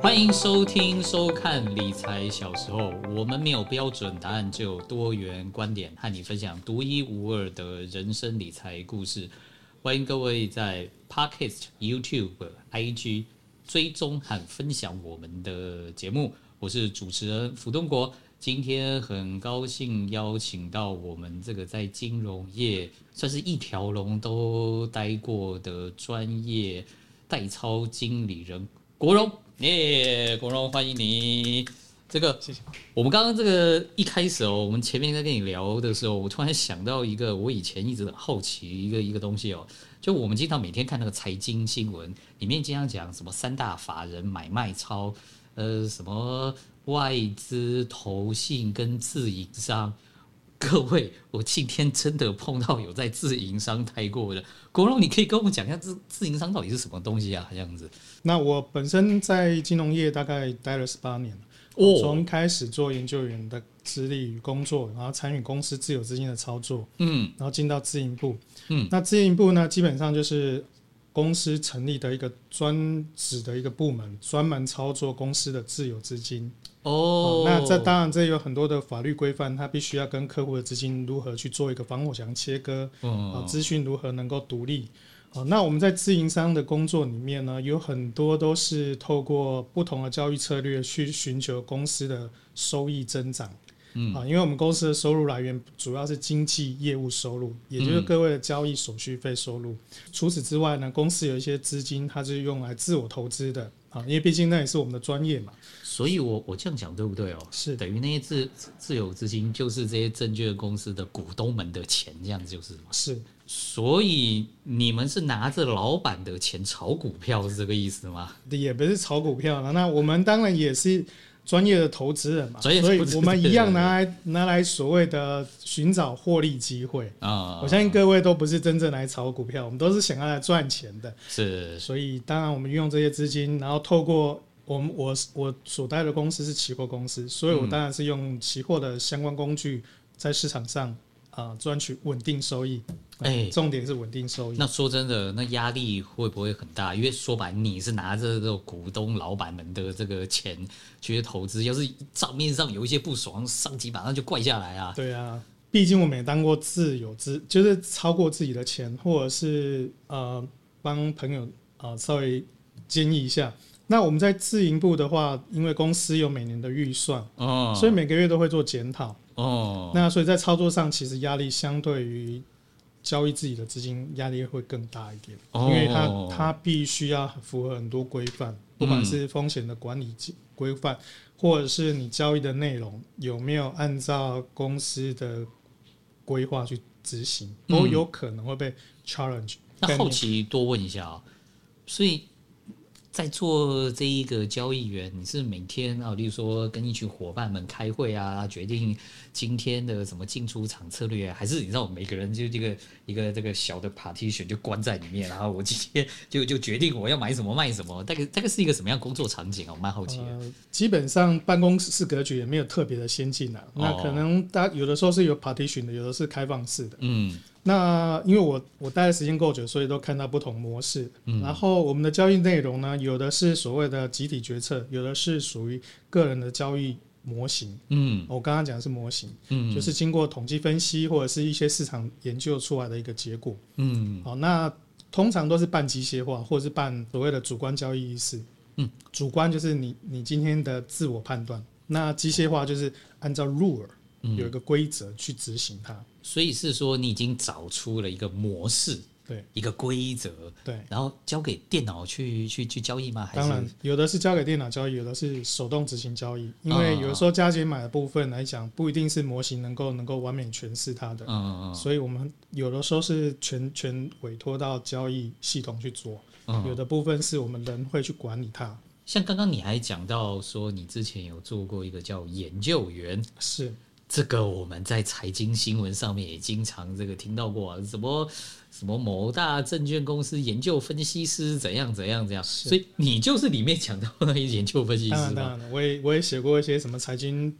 欢迎收听、收看《理财小时候》，我们没有标准答案，只有多元观点，和你分享独一无二的人生理财故事。欢迎各位在 Podcast、YouTube、IG 追踪和分享我们的节目。我是主持人福东国。今天很高兴邀请到我们这个在金融业算是一条龙都待过的专业代操经理人国荣，耶，国荣欢迎你。这个，谢谢。我们刚刚这个一开始哦，我们前面在跟你聊的时候，我突然想到一个我以前一直很好奇一个一个东西哦，就我们经常每天看那个财经新闻，里面经常讲什么三大法人买卖超，呃，什么。外资、投信跟自营商，各位，我今天真的碰到有在自营商待过的 国荣，你可以跟我们讲一下自自营商到底是什么东西啊？这样子。那我本身在金融业大概待了十八年，哦，从开始做研究员的资历与工作，然后参与公司自有资金的操作，嗯，然后进到自营部，嗯，那自营部呢，基本上就是。公司成立的一个专职的一个部门，专门操作公司的自有资金。哦，那这当然这有很多的法律规范，它必须要跟客户的资金如何去做一个防火墙切割，啊，资讯如何能够独立。哦，那我们在自营商的工作里面呢，有很多都是透过不同的交易策略去寻求公司的收益增长。嗯啊，因为我们公司的收入来源主要是经纪业务收入，也就是各位的交易手续费收入。除此之外呢，公司有一些资金，它是用来自我投资的啊，因为毕竟那也是我们的专业嘛。所以我我这样讲对不对哦？是等于那些自自有资金，就是这些证券公司的股东们的钱，这样子就是吗？是。所以你们是拿着老板的钱炒股票，是这个意思吗？也不是炒股票了，那我们当然也是。专业的投资人嘛，所以我们一样拿来拿来所谓的寻找获利机会啊！我相信各位都不是真正来炒股票，我们都是想要来赚钱的。是，所以当然我们运用这些资金，然后透过我们我我所待的公司是期货公司，所以我当然是用期货的相关工具在市场上啊赚取稳定收益。哎、欸，重点是稳定收益。那说真的，那压力会不会很大？因为说白，你是拿着这个股东老板们的这个钱去投资，要是账面上有一些不爽，上级马上就怪下来啊。对啊，毕竟我们也当过自有资，就是超过自己的钱，或者是呃帮朋友啊、呃、稍微建议一下。那我们在自营部的话，因为公司有每年的预算，哦，所以每个月都会做检讨，哦，那所以在操作上其实压力相对于。交易自己的资金压力会更大一点，因为它它必须要符合很多规范，不管是风险的管理规范，或者是你交易的内容有没有按照公司的规划去执行，都有可能会被 challenge。那好奇多问一下啊，所以。在做这一个交易员，你是每天啊，例如说跟一群伙伴们开会啊，决定今天的什么进出场策略啊，还是你知道，每个人就这个一个这个小的 partition 就关在里面，然后我今天就就决定我要买什么卖什么，大概大概是一个什么样工作场景啊？我蛮好奇的。呃，基本上办公室格局也没有特别的先进啊，那可能大有的时候是有 partition 的，有的是开放式的，嗯。那因为我我待的时间够久，所以都看到不同模式。嗯，然后我们的交易内容呢，有的是所谓的集体决策，有的是属于个人的交易模型。嗯，我刚刚讲的是模型，嗯，就是经过统计分析或者是一些市场研究出来的一个结果。嗯，好，那通常都是半机械化，或者是半所谓的主观交易意识。嗯，主观就是你你今天的自我判断，那机械化就是按照 rule 有一个规则去执行它。所以是说，你已经找出了一个模式，对，一个规则，对，然后交给电脑去去去交易吗？还是？当然，有的是交给电脑交易，有的是手动执行交易。因为有时候加减买的部分来讲，不一定是模型能够能够完美诠释它的，嗯嗯嗯，所以我们有的时候是全全委托到交易系统去做，嗯有的部分是我们人会去管理它。像刚刚你还讲到说，你之前有做过一个叫研究员，是。这个我们在财经新闻上面也经常这个听到过啊，什么什么某大证券公司研究分析师怎样怎样怎样，所以你就是里面讲到那些研究分析师。我也我也写过一些什么财经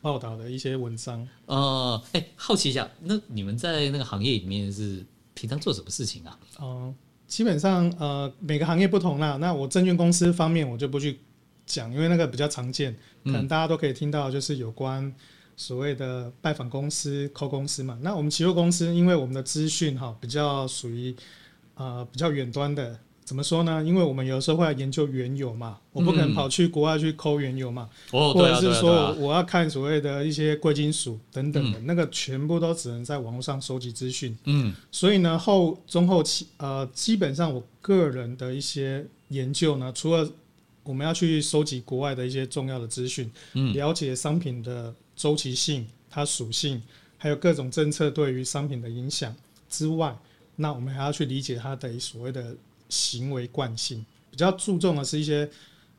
报道的一些文章。呃，哎，好奇一下，那你们在那个行业里面是平常做什么事情啊？哦、呃，基本上呃每个行业不同啦。那我证券公司方面我就不去。讲，因为那个比较常见，可能大家都可以听到，就是有关所谓的拜访公司、call 公司嘛。那我们期货公司，因为我们的资讯哈比较属于呃比较远端的。怎么说呢？因为我们有时候会要研究原油嘛，我不可能跑去国外去抠原油嘛，嗯、或者是说我要看所谓的一些贵金属等等的，嗯、那个全部都只能在网络上收集资讯。嗯，所以呢，后中后期呃，基本上我个人的一些研究呢，除了我们要去收集国外的一些重要的资讯，嗯，了解商品的周期性、它属性，还有各种政策对于商品的影响之外，那我们还要去理解它的所谓的。行为惯性比较注重的是一些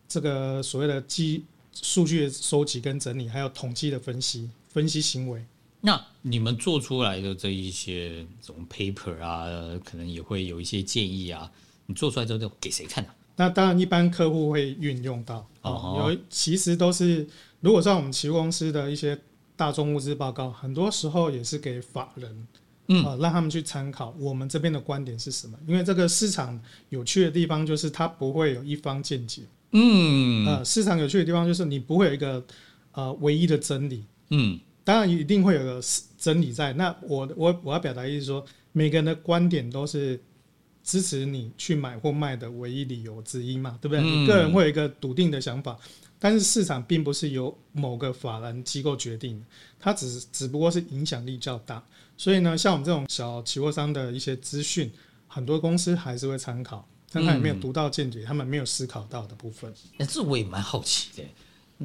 这个所谓的基数据的收集跟整理，还有统计的分析，分析行为。那你们做出来的这一些这种 paper 啊，可能也会有一些建议啊。你做出来之后都给谁看呢？那当然，一般客户会运用到。哦，有其实都是，如果像我们期货公司的一些大众物资报告，很多时候也是给法人。嗯，啊，让他们去参考我们这边的观点是什么？因为这个市场有趣的地方就是它不会有一方见解。嗯，呃，市场有趣的地方就是你不会有一个呃唯一的真理。嗯，当然一定会有个真理在。那我我我要表达意思说，每个人的观点都是支持你去买或卖的唯一理由之一嘛，对不对？嗯，你个人会有一个笃定的想法，但是市场并不是由某个法人机构决定，它只只不过是影响力较大。所以呢，像我们这种小期货商的一些资讯，很多公司还是会参考，看看有没有独到见解，他们没有思考到的部分。哎、嗯，这我也蛮好奇的。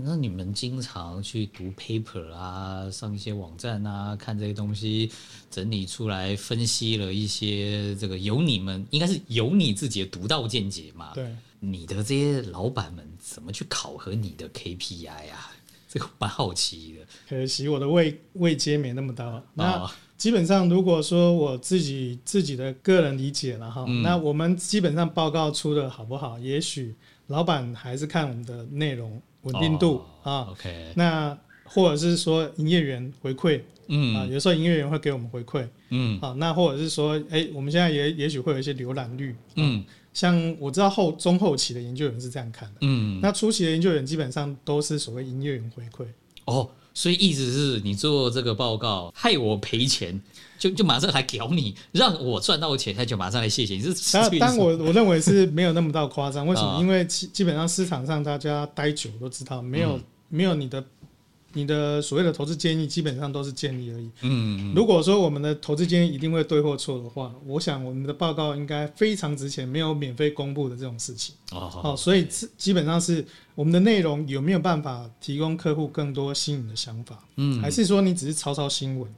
那你们经常去读 paper 啊，上一些网站啊，看这些东西，整理出来分析了一些这个，有你们应该是有你自己的独到见解嘛？对，你的这些老板们怎么去考核你的 KPI 啊？这个蛮好奇的。可惜我的位位阶没那么高。那。哦基本上，如果说我自己自己的个人理解了哈，嗯、那我们基本上报告出的好不好，也许老板还是看我们的内容稳定度啊。哦、OK，那或者是说营业员回馈，嗯。啊，有时候营业员会给我们回馈，嗯。啊，那或者是说，哎、欸，我们现在也也许会有一些浏览率，嗯，像我知道后中后期的研究员是这样看的，嗯，那初期的研究员基本上都是所谓营业员回馈，哦。所以意思是你做这个报告害我赔钱，就就马上来屌你，让我赚到钱，他就马上来谢谢你。是，但我我认为是没有那么到夸张。为什么？因为基基本上市场上大家待久都知道，没有没有你的。你的所谓的投资建议基本上都是建议而已。嗯，如果说我们的投资建议一定会对或错的话，我想我们的报告应该非常值钱，没有免费公布的这种事情。哦，好，所以基本上是我们的内容有没有办法提供客户更多新颖的想法？嗯，还是说你只是抄抄新闻？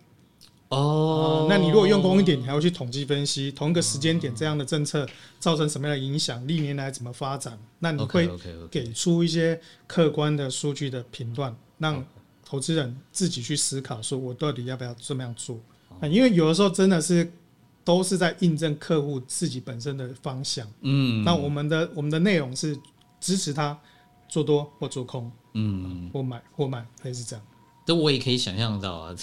哦，那你如果用功一点，你还要去统计分析同一个时间点这样的政策造成什么样的影响，历年来怎么发展？那你会给出一些客观的数据的评断，让投资人自己去思考，说我到底要不要这么样做？因为有的时候真的是都是在印证客户自己本身的方向。嗯，那我们的我们的内容是支持他做多或做空，嗯，或买或卖，还是这样。这我也可以想象到啊，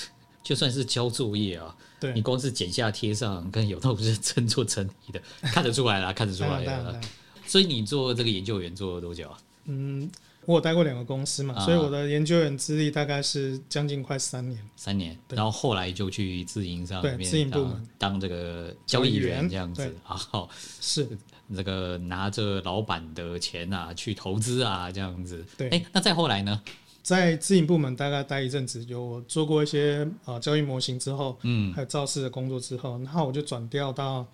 就算是交作业啊，对你光是剪下贴上，跟有都是真做整理的，看得出来了，看得出来了。所以你做这个研究员做了多久啊？嗯。我有待过两个公司嘛，所以我的研究员资历大概是将近快三年。三年，然后后来就去自营上面自营部门当这个交易员这样子，然后是这个拿着老板的钱啊去投资啊这样子。对，哎，那再后来呢？在自营部门大概待一阵子，有做过一些呃交易模型之后，嗯，还有造势的工作之后，然后我就转调到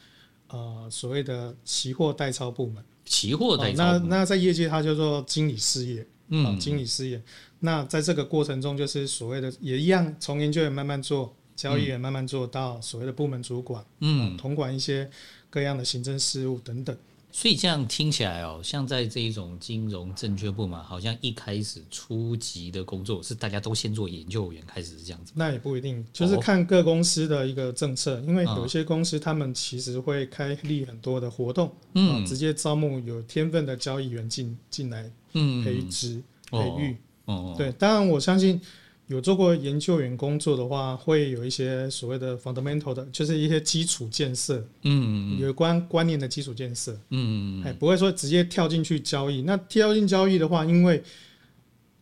呃所谓的期货代操部门。期货代操、哦，那那在业界它叫做经理事业，嗯、哦，经理事业。那在这个过程中，就是所谓的也一样，从研究员慢慢做，交易员慢慢做到所谓的部门主管，嗯，统管一些各样的行政事务等等。所以这样听起来哦，像在这一种金融证券部门，好像一开始初级的工作是大家都先做研究员开始是这样子。那也不一定，就是看各公司的一个政策，因为有些公司他们其实会开立很多的活动，嗯，直接招募有天分的交易员进进来，嗯，培植培育，哦，对，当然我相信有做过研究员工作的话，会有一些所谓的 fundamental 的，就是一些基础建设，嗯，有关观念的基础建设，嗯，哎，不会说直接跳进去交易。那跳进交易的话，因为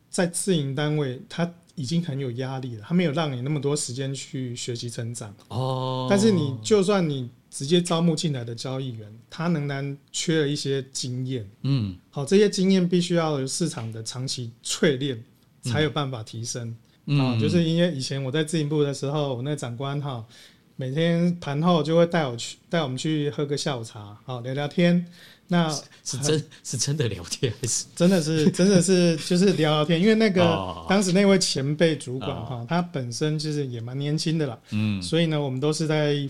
在自营单位，它已经很有压力了，它没有让你那么多时间去学习成长。哦，但是你就算你直接招募进来的交易员，他仍然缺了一些经验。嗯，好，这些经验必须要有市场的长期淬炼，才有办法提升。啊，就是因为以前我在自营部的时候，我那长官哈，每天盘后就会带我去带我们去喝个下午茶，好聊聊天。那是，是真是真的聊天，还是真的是真的是就是聊聊天？因为那个 当时那位前辈主管哈，他本身就是也蛮年轻的啦，嗯，所以呢，我们都是在。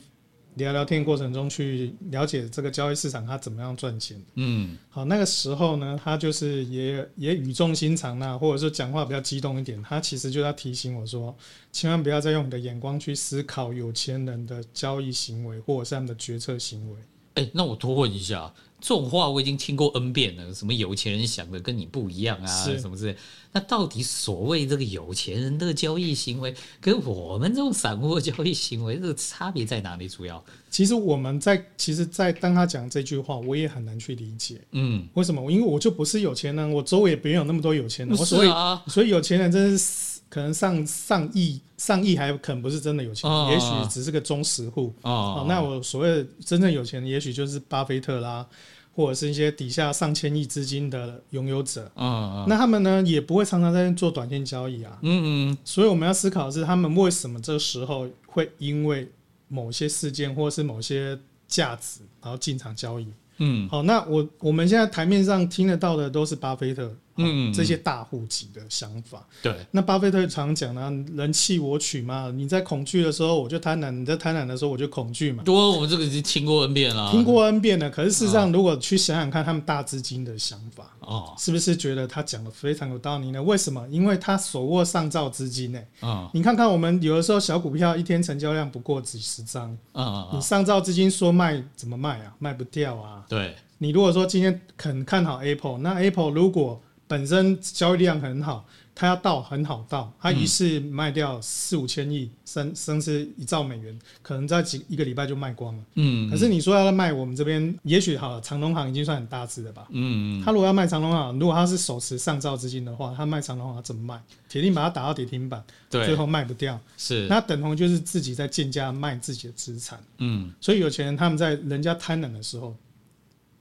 聊聊天过程中去了解这个交易市场，它怎么样赚钱？嗯，好，那个时候呢，他就是也也语重心长呐，或者说讲话比较激动一点。他其实就要提醒我说，千万不要再用你的眼光去思考有钱人的交易行为或者是他们的决策行为。哎、欸，那我多问一下。这种话我已经听过 N 遍了，什么有钱人想的跟你不一样啊，什么之类。那到底所谓这个有钱人的交易行为，跟我们这种散户的交易行为，这个差别在哪里？主要，其实我们在，其实，在当他讲这句话，我也很难去理解。嗯，为什么？因为我就不是有钱人，我周围也没有那么多有钱人。所以，所以有钱人真是。可能上上亿上亿还可能不是真的有钱，也许只是个中实户。哦，那我所谓的真正有钱，也许就是巴菲特啦，或者是一些底下上千亿资金的拥有者。嗯，那他们呢也不会常常在做短线交易啊。嗯嗯。所以我们要思考的是，他们为什么这个时候会因为某些事件或是某些价值，然后进场交易。嗯。好，那我我们现在台面上听得到的都是巴菲特。嗯，这些大户级的想法，对。那巴菲特常讲呢，人弃我取嘛。你在恐惧的时候，我就贪婪；你在贪婪的时候，我就恐惧嘛。多，我们这个已经听过 N 遍了，听过 N 遍了。可是事实上，如果去想想看，他们大资金的想法，哦，是不是觉得他讲的非常有道理呢？为什么？因为他手握上兆资金呢。啊，你看看我们有的时候小股票一天成交量不过几十张，啊，你上兆资金说卖怎么卖啊？卖不掉啊。对。你如果说今天肯看好 Apple，那 Apple 如果本身交易量很好，它要到很好到，它一次卖掉四五千亿，甚甚至一兆美元，可能在几一个礼拜就卖光了。嗯，可是你说要卖我们这边，也许好，长隆行已经算很大只的吧？嗯，他如果要卖长隆行，如果他是手持上兆资金的话，他卖长隆行怎么卖？铁定把它打到跌停板，对，最后卖不掉。是，那等同就是自己在贱价卖自己的资产。嗯，所以有钱人他们在人家贪婪的时候，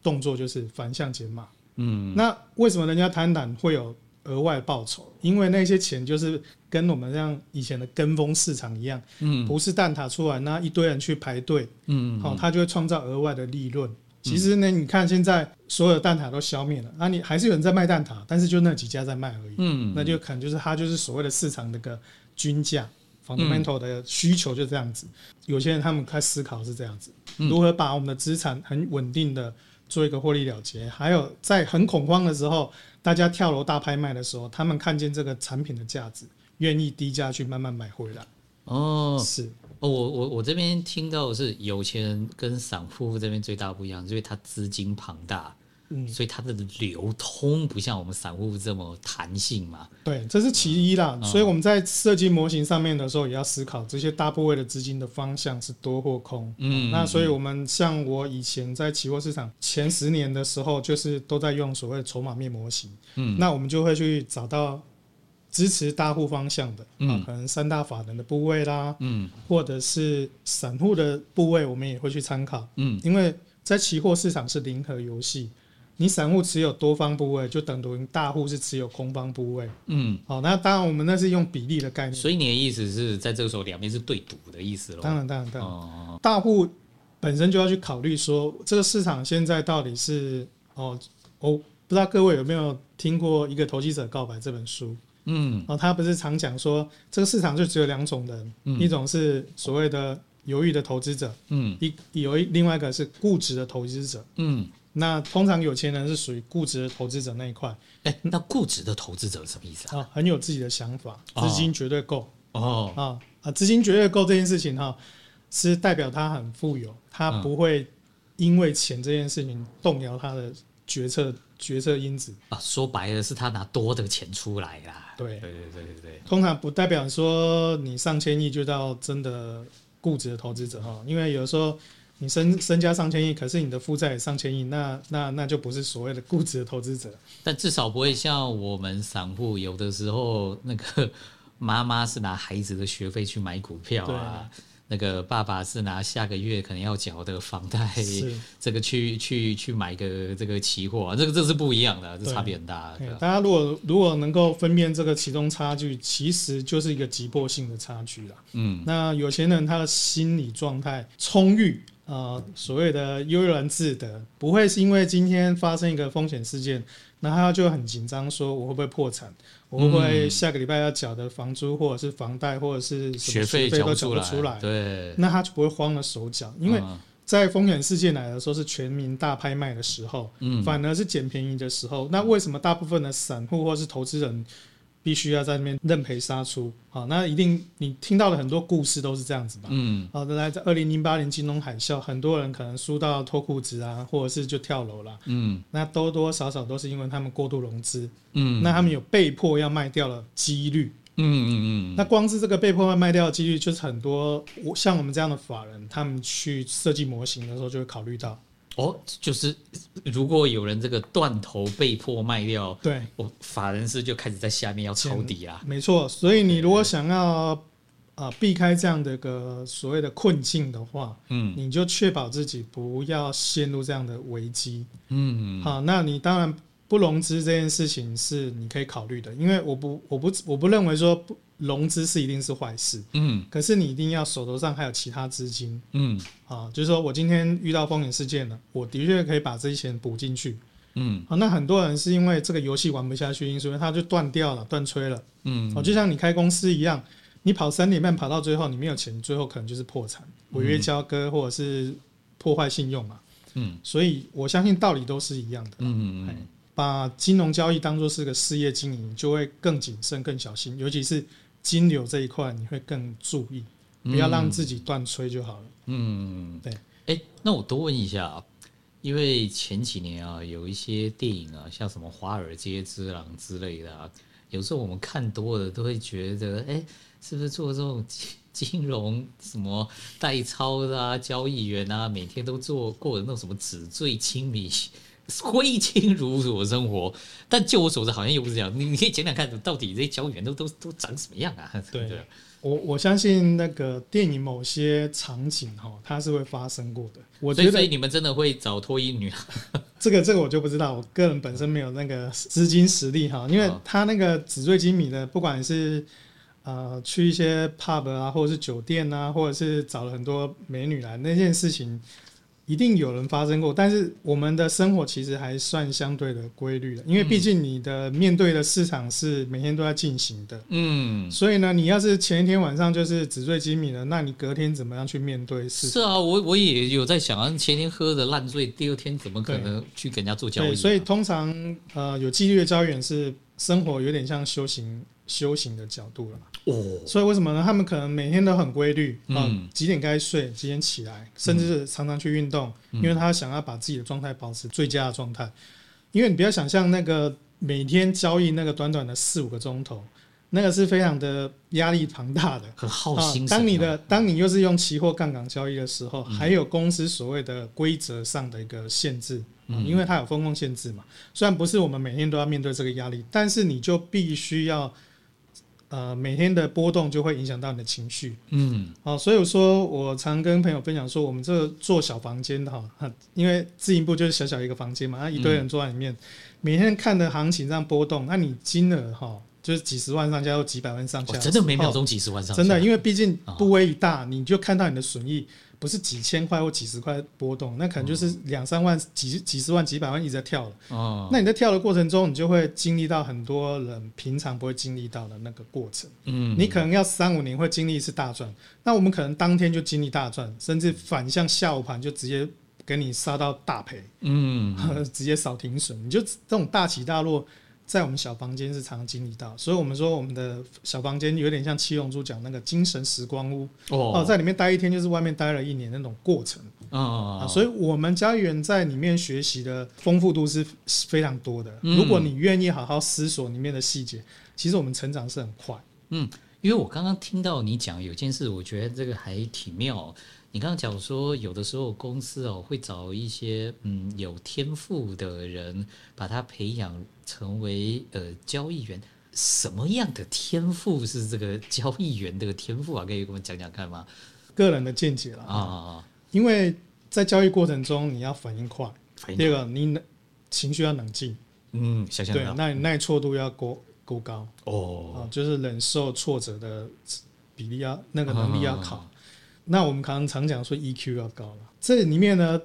动作就是反向减码。嗯，那为什么人家贪婪会有额外报酬？因为那些钱就是跟我们像以前的跟风市场一样，嗯，不是蛋挞出来，那一堆人去排队，嗯，好，他就会创造额外的利润。其实呢，你看现在所有蛋挞都消灭了，那你还是有人在卖蛋挞，但是就那几家在卖而已，嗯，那就可能就是他就是所谓的市场那个均价 fundamental 的需求就这样子。有些人他们开始思考是这样子，如何把我们的资产很稳定的。做一个获利了结，还有在很恐慌的时候，大家跳楼大拍卖的时候，他们看见这个产品的价值，愿意低价去慢慢买回来。哦，是哦，我我我这边听到的是有钱人跟散户这边最大不一样，因为他资金庞大。嗯，所以它的流通不像我们散户这么弹性嘛。对，这是其一啦。所以我们在设计模型上面的时候，也要思考这些大部位的资金的方向是多或空。嗯，那所以我们像我以前在期货市场前十年的时候，就是都在用所谓的筹码面模型。嗯，那我们就会去找到支持大户方向的，嗯，可能三大法人的部位啦，嗯，或者是散户的部位，我们也会去参考。嗯，因为在期货市场是零和游戏。你散户持有多方部位，就等同于大户是持有空方部位。嗯，好，那当然我们那是用比例的概念。所以你的意思是在这个时候两边是对赌的意思喽？当然，当然，当然。哦，大户本身就要去考虑说，这个市场现在到底是哦，我不知道各位有没有听过一个《投机者告白》这本书？嗯，哦，他不是常讲说，这个市场就只有两种人，嗯，一种是所谓的犹豫的投资者，嗯，一有一另外一个是固执的投资者，嗯。那通常有钱人是属于固执的投资者那一块。哎、欸，那固执的投资者什么意思啊？啊，很有自己的想法，资金绝对够。哦，啊啊，资金绝对够这件事情哈，是代表他很富有，他不会因为钱这件事情动摇他的决策决策因子啊。说白了，是他拿多的钱出来啦。对对对对对对，通常不代表说你上千亿就到真的固执的投资者哈，因为有时候。你身身家上千亿，可是你的负债也上千亿，那那那就不是所谓的固执的投资者。但至少不会像我们散户，有的时候那个 妈妈是拿孩子的学费去买股票啊，那个爸爸是拿下个月可能要缴的房贷，这个去去去买个这个期货啊，这个这是不一样的，这差别很大。大家如果如果能够分辨这个其中差距，其实就是一个急迫性的差距了。嗯，那有钱人他的心理状态充裕。呃，所谓的悠然自得，不会是因为今天发生一个风险事件，那他就很紧张，说我会不会破产，我会不会下个礼拜要缴的房租或者是房贷或者是什么学费都缴不出来，对，那他就不会慌了手脚，因为在风险事件来的时候是全民大拍卖的时候，嗯，反而是捡便宜的时候，那为什么大部分的散户或是投资人？必须要在那边认赔杀出，好，那一定你听到的很多故事都是这样子吧？嗯，好的，来在二零零八年金融海啸，很多人可能输到脱裤子啊，或者是就跳楼了，嗯，那多多少少都是因为他们过度融资，嗯，那他们有被迫要卖掉的几率，嗯嗯嗯，那光是这个被迫要卖掉的几率，就是很多我像我们这样的法人，他们去设计模型的时候就会考虑到。哦，就是如果有人这个断头被迫卖掉，对，我法人是就开始在下面要抄底啊。没错，所以你如果想要啊、呃、避开这样的一个所谓的困境的话，嗯，你就确保自己不要陷入这样的危机。嗯，好，那你当然不融资这件事情是你可以考虑的，因为我不我不我不认为说不。融资是一定是坏事，嗯，可是你一定要手头上还有其他资金，嗯，啊，就是说我今天遇到风险事件了，我的确可以把这些钱补进去，嗯，啊，那很多人是因为这个游戏玩不下去，所以他就断掉了，断炊了，嗯，哦，就像你开公司一样，你跑三点半跑到最后，你没有钱，最后可能就是破产、违约交割或者是破坏信用嘛，嗯，所以我相信道理都是一样的，嗯嗯，把金融交易当做是个事业经营，就会更谨慎、更小心，尤其是。金流这一块你会更注意，不要让自己断吹就好了。嗯，对。哎、欸，那我多问一下啊，因为前几年啊，有一些电影啊，像什么《华尔街之狼》之类的啊，有时候我们看多了都会觉得，哎、欸，是不是做这种金融什么代操的啊，交易员啊，每天都做过的那种什么纸醉金迷？挥金如土的生活，但就我所知，好像又不是这样。你你可以讲讲看，到底这些交易员都都都长什么样啊？对，对我我相信那个电影某些场景哈，它是会发生过的。我觉得所以你们真的会找脱衣女？这个这个我就不知道，我个人本身没有那个资金实力哈，因为他那个纸醉金迷的，不管是呃去一些 pub 啊，或者是酒店啊，或者是找了很多美女来那件事情。一定有人发生过，但是我们的生活其实还算相对的规律的，因为毕竟你的面对的市场是每天都在进行的，嗯，所以呢，你要是前一天晚上就是纸醉金迷的，那你隔天怎么样去面对市场？是啊，我我也有在想啊，前天喝的烂醉，第二天怎么可能去跟人家做交易啊？所以通常呃有纪律的交易员是生活有点像修行。修行的角度了，哦，所以为什么呢？他们可能每天都很规律，嗯，几点该睡，几点起来，甚至是常常去运动，因为他想要把自己的状态保持最佳的状态。因为你不要想象那个每天交易那个短短的四五个钟头，那个是非常的压力庞大的，很耗心。当你的当你又是用期货杠杆交易的时候，还有公司所谓的规则上的一个限制，因为它有风控限制嘛。虽然不是我们每天都要面对这个压力，但是你就必须要。呃，每天的波动就会影响到你的情绪，嗯，好，所以我说，我常跟朋友分享说，我们这个做小房间的哈，因为自营部就是小小一个房间嘛，那一堆人坐在里面，嗯、每天看的行情这样波动，那你金额哈，就是几十万上下或几百万上下，真的每秒钟几十万上下，真的，因为毕竟部位一大，你就看到你的损益。不是几千块或几十块波动，那可能就是两三万、几几十万、几百万一直在跳了。哦，那你在跳的过程中，你就会经历到很多人平常不会经历到的那个过程。嗯，你可能要三五年会经历一次大赚，那我们可能当天就经历大赚，甚至反向下午盘就直接给你杀到大赔。嗯，直接扫停损，你就这种大起大落，在我们小房间是常常经历到，所以我们说我们的小房间有点像七龙珠讲那个精神时光屋哦，在里面待一天就是外面待了一年那种过程啊，所以我们交易员在里面学习的丰富度是非常多的。如果你愿意好好思索里面的细节，其实我们成长是很快。嗯，因为我刚刚听到你讲有件事，我觉得这个还挺妙。你刚刚讲说，有的时候公司哦会找一些嗯有天赋的人，把他培养成为呃交易员。什么样的天赋是这个交易员的天赋啊？可以跟我们讲讲看吗？个人的见解了啊，因为在交易过程中你要反应快，反应。第二个你能情绪要冷静，嗯，想想对，那你耐挫度要够够高哦，啊，就是忍受挫折的比例要那个能力要考。啊那我们常常讲说 EQ 要高了，这里面呢，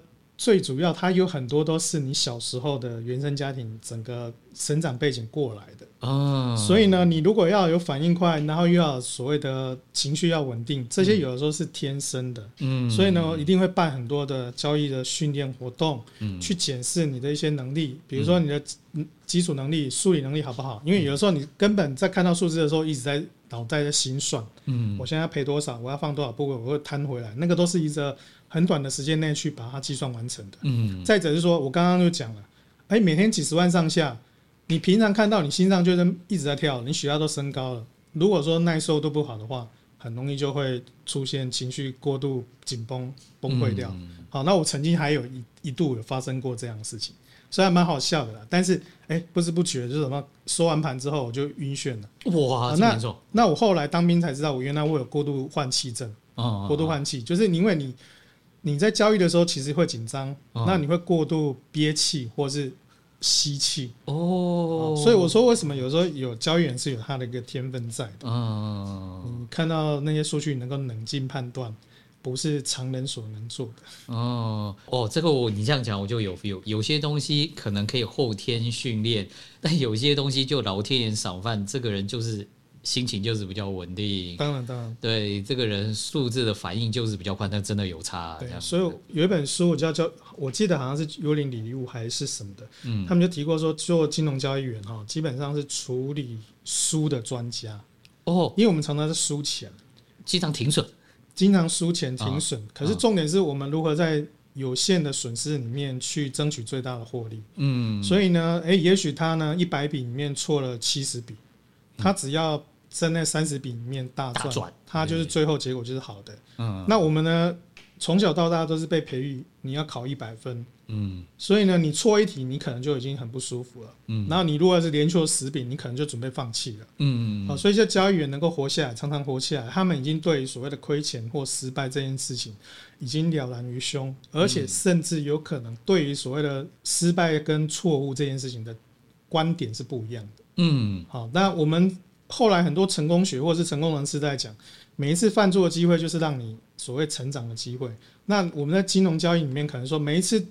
最主要它有很多都是你小时候的原生家庭整个成长背景过来的。啊，所以呢，你如果要有反应快，然后又要所谓的情绪要稳定，这些有的时候是天生的，嗯，所以呢，一定会办很多的交易的训练活动，嗯，去检视你的一些能力，比如说你的基础能力、数理能力好不好？因为有的时候你根本在看到数字的时候一直在。脑袋在心算，嗯，我现在要赔多少，我要放多少部位，我会摊回来，那个都是一个很短的时间内去把它计算完成的，嗯。再者是说，我刚刚就讲了，哎，每天几十万上下，你平常看到你心脏就是一直在跳，你血压都升高了。如果说耐受度不好的话，很容易就会出现情绪过度紧绷崩溃掉。好，那我曾经还有一一度有发生过这样的事情。虽然蛮好笑的啦，但是哎、欸，不知不觉就是什么收完盘之后我就晕眩了。哇，啊、那那我后来当兵才知道，我原来我有过度换气症。哦，过度换气就是因为你你在交易的时候其实会紧张，哦、那你会过度憋气或是吸气。哦，所以我说为什么有时候有交易员是有他的一个天分在的。哦，你看到那些数据能够冷静判断。不是常人所能做的哦哦，这个我你这样讲我就有 feel，有些东西可能可以后天训练，但有些东西就老天爷赏饭，这个人就是心情就是比较稳定。当然当然，对这个人数字的反应就是比较快，但真的有差。对，所以有一本书我叫叫，我记得好像是幽灵礼物还是什么的，嗯，他们就提过说，做金融交易员哈，基本上是处理输的专家哦，因为我们常常是输钱，经常停损。经常输钱停损，可是重点是我们如何在有限的损失里面去争取最大的获利。嗯，所以呢，诶，也许他呢一百笔里面错了七十笔，他只要在那三十笔里面大赚，他就是最后结果就是好的。嗯，那我们呢，从小到大都是被培育，你要考一百分。嗯，所以呢，你错一题，你可能就已经很不舒服了。嗯，然后你如果是连错十笔，你可能就准备放弃了。嗯嗯。好，所以这交易员能够活下来，常常活下来，他们已经对所谓的亏钱或失败这件事情已经了然于胸，而且甚至有可能对于所谓的失败跟错误这件事情的观点是不一样的。嗯，好，那我们后来很多成功学或是成功人士在讲，每一次犯错的机会就是让你所谓成长的机会。那我们在金融交易里面可能说每一次。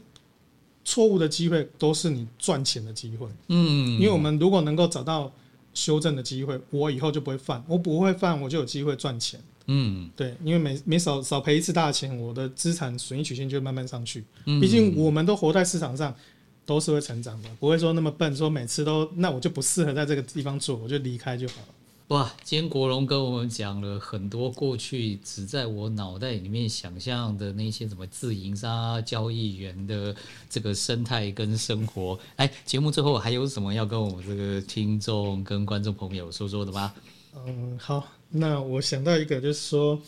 错误的机会都是你赚钱的机会，嗯，因为我们如果能够找到修正的机会，我以后就不会犯，我不会犯，我就有机会赚钱，嗯，对，因为每每少少赔一次大钱，我的资产损益曲线就会慢慢上去，毕竟我们都活在市场上，都是会成长的，不会说那么笨，说每次都那我就不适合在这个地方做，我就离开就好了。哇，今天国荣跟我们讲了很多过去只在我脑袋里面想象的那些什么自营商交易员的这个生态跟生活。哎，节目最后还有什么要跟我们这个听众跟观众朋友说说的吗？嗯，好，那我想到一个，就是说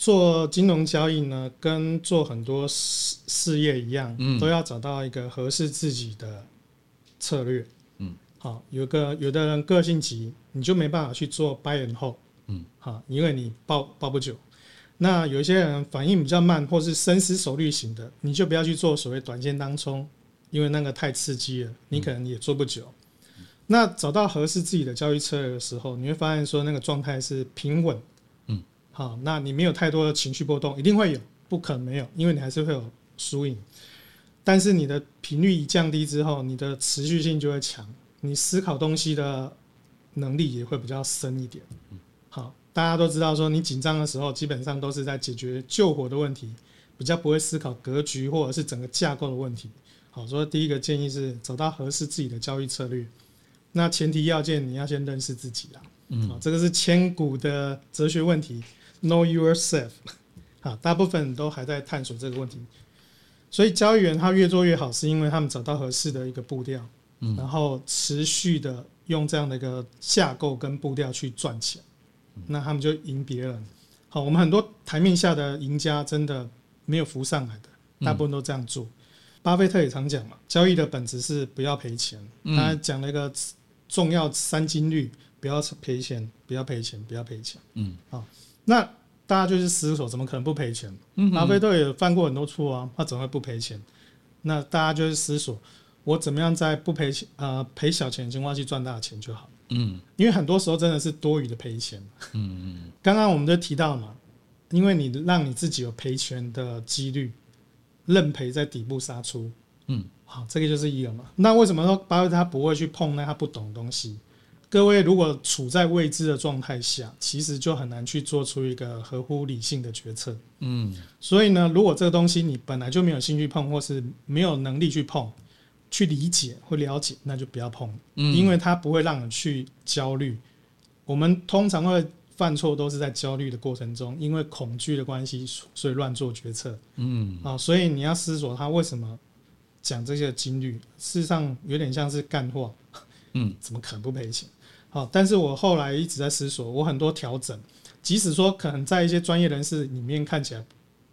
做金融交易呢，跟做很多事事业一样，嗯，都要找到一个合适自己的策略。嗯好，有个有的人个性急，你就没办法去做 buy and hold，嗯，好，因为你抱抱不久。那有一些人反应比较慢，或是深思熟虑型的，你就不要去做所谓短线当冲，因为那个太刺激了，你可能也做不久。嗯、那找到合适自己的交易策略的时候，你会发现说那个状态是平稳，嗯，好，那你没有太多的情绪波动，一定会有，不可能没有，因为你还是会有输赢，但是你的频率一降低之后，你的持续性就会强。你思考东西的能力也会比较深一点。好，大家都知道说，你紧张的时候，基本上都是在解决救火的问题，比较不会思考格局或者是整个架构的问题。好，所以第一个建议是找到合适自己的交易策略。那前提要件你要先认识自己啦。嗯，这个是千古的哲学问题，Know yourself。好，大部分都还在探索这个问题。所以交易员他越做越好，是因为他们找到合适的一个步调，嗯，然后持续的用这样的一个架构跟步调去赚钱，那他们就赢别人。好，我们很多台面下的赢家真的没有浮上来的，大部分都这样做。巴菲特也常讲嘛，交易的本质是不要赔钱。他讲了一个重要三金律。不要赔钱，不要赔钱，不要赔钱。嗯，好，那大家就是思索，怎么可能不赔钱？嗯，巴菲特也犯过很多错啊，他怎么会不赔钱？那大家就是思索，我怎么样在不赔钱呃赔小钱的情况去赚大钱就好。嗯，因为很多时候真的是多余的赔钱。嗯嗯，刚刚我们就提到嘛，因为你让你自己有赔钱的几率，认赔在底部杀出。嗯，好，这个就是一个嘛。那为什么说巴菲特他不会去碰那他不懂的东西？各位如果处在未知的状态下，其实就很难去做出一个合乎理性的决策。嗯，所以呢，如果这个东西你本来就没有兴趣碰，或是没有能力去碰、去理解或了解，那就不要碰。嗯，因为它不会让你去焦虑。我们通常会犯错，都是在焦虑的过程中，因为恐惧的关系，所以乱做决策。嗯，啊，所以你要思索他为什么讲这些金律，事实上有点像是干话。嗯，怎么可能不赔钱？好，但是我后来一直在思索，我很多调整，即使说可能在一些专业人士里面看起来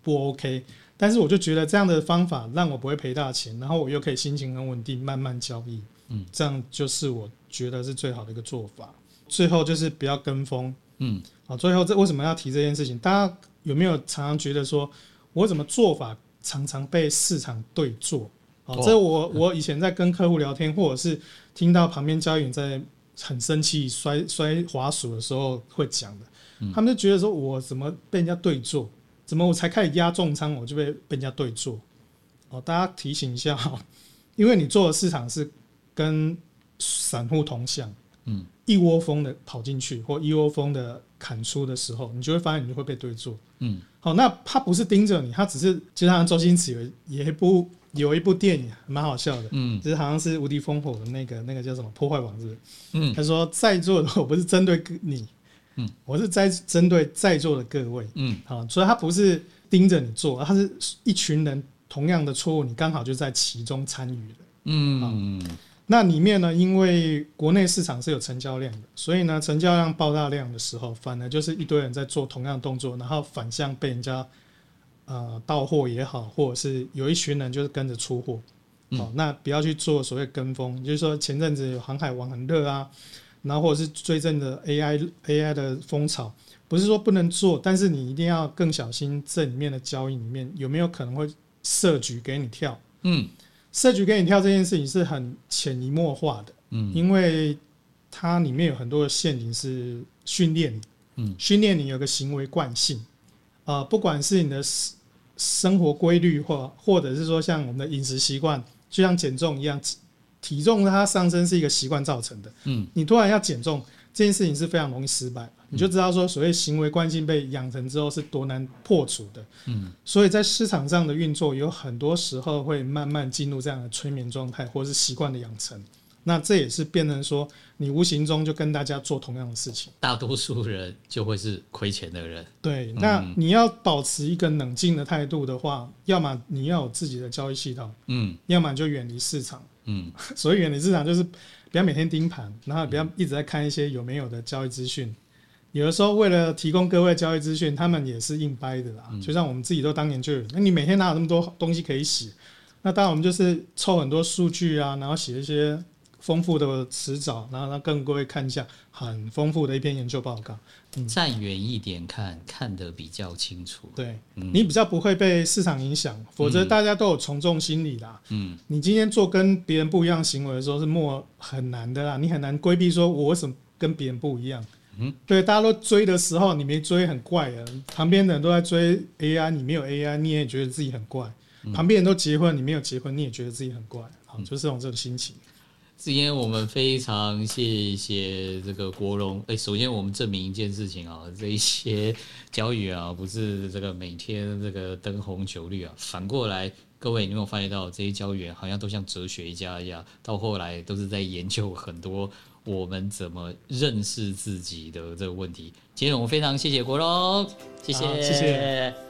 不 OK，但是我就觉得这样的方法让我不会赔大钱，然后我又可以心情很稳定，慢慢交易，嗯，这样就是我觉得是最好的一个做法。最后就是不要跟风，嗯，好，最后这为什么要提这件事情？大家有没有常常觉得说我怎么做法常常被市场对做？好，这我我以前在跟客户聊天，或者是听到旁边交易员在。很生气，摔摔滑鼠的时候会讲的，嗯、他们就觉得说，我怎么被人家对坐？怎么我才开始压重仓，我就被被人家对坐？哦，大家提醒一下哈，因为你做的市场是跟散户同向，嗯，一窝蜂的跑进去或一窝蜂的砍出的时候，你就会发现你就会被对坐，嗯，好，那他不是盯着你，他只是就像周星驰有也不。有一部电影蛮好笑的，嗯，就是好像是无敌风火的那个那个叫什么破坏王子，嗯，他说在座的我不是针对你，嗯，我是在针对在座的各位，嗯，好，所以他不是盯着你做，他是一群人同样的错误，你刚好就在其中参与了，嗯，那里面呢，因为国内市场是有成交量的，所以呢，成交量爆大量的时候，反而就是一堆人在做同样的动作，然后反向被人家。呃，到货也好，或者是有一群人就是跟着出货，好、嗯，那不要去做所谓跟风。就是说前阵子有航海王很热啊，然后或者是最近的 AI AI 的风潮，不是说不能做，但是你一定要更小心这里面的交易里面有没有可能会设局给你跳。嗯，设局给你跳这件事情是很潜移默化的，嗯，因为它里面有很多的陷阱是训练，嗯，训练你有个行为惯性，啊、呃，不管是你的。生活规律或或者是说像我们的饮食习惯，就像减重一样，体重它上升是一个习惯造成的。嗯，你突然要减重这件事情是非常容易失败，你就知道说所谓行为惯性被养成之后是多难破除的。嗯，所以在市场上的运作有很多时候会慢慢进入这样的催眠状态，或是习惯的养成。那这也是变成说，你无形中就跟大家做同样的事情，大多数人就会是亏钱的人。对，那你要保持一个冷静的态度的话，要么你要有自己的交易系统，嗯，要么就远离市场，嗯。所以远离市场就是不要每天盯盘，然后不要一直在看一些有没有的交易资讯。有的时候为了提供各位交易资讯，他们也是硬掰的啦。就像我们自己都当研究员，那你每天哪有那么多东西可以洗？那当然我们就是凑很多数据啊，然后写一些。丰富的词藻，然后让更各位看一下很丰富的一篇研究报告。嗯、站远一点看，看得比较清楚。对，嗯、你比较不会被市场影响，否则大家都有从众心理啦。嗯，你今天做跟别人不一样行为的时候是莫很难的啦，你很难规避说我为什么跟别人不一样。嗯，对，大家都追的时候你没追很怪啊，旁边的人都在追 AI，你没有 AI 你也觉得自己很怪。嗯、旁边人都结婚，你没有结婚你也觉得自己很怪。好，就是这种这种心情。今天我们非常谢谢这个国荣。哎，首先我们证明一件事情啊，这一些教育啊，不是这个每天这个灯红酒绿啊。反过来，各位你有没有发现到这些教员好像都像哲学家一样，到后来都是在研究很多我们怎么认识自己的这个问题。今天我们非常谢谢国荣，谢谢，谢谢。